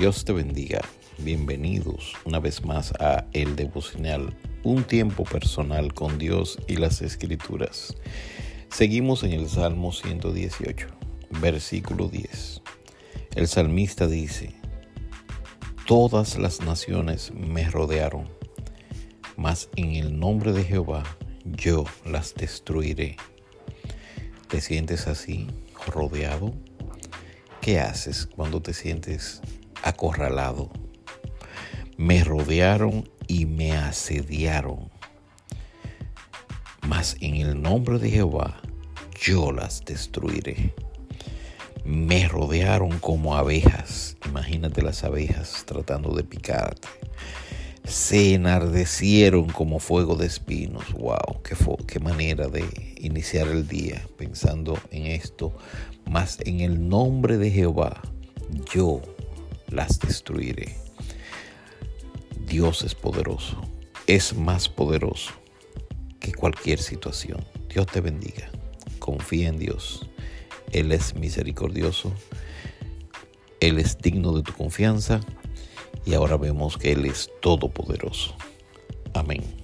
Dios te bendiga. Bienvenidos una vez más a El Devocional, un tiempo personal con Dios y las Escrituras. Seguimos en el Salmo 118, versículo 10. El salmista dice, Todas las naciones me rodearon, mas en el nombre de Jehová yo las destruiré. ¿Te sientes así, rodeado? ¿Qué haces cuando te sientes acorralado? Me rodearon y me asediaron. Mas en el nombre de Jehová yo las destruiré. Me rodearon como abejas. Imagínate las abejas tratando de picarte se enardecieron como fuego de espinos. ¡Wow! Qué, manera de iniciar el día pensando en esto. Mas en el nombre de Jehová yo las destruiré. Dios es poderoso. Es más poderoso que cualquier situación. Dios te bendiga. Confía en Dios. Él es misericordioso. Él es digno de tu confianza y ahora vemos que Él es todopoderoso. Amén.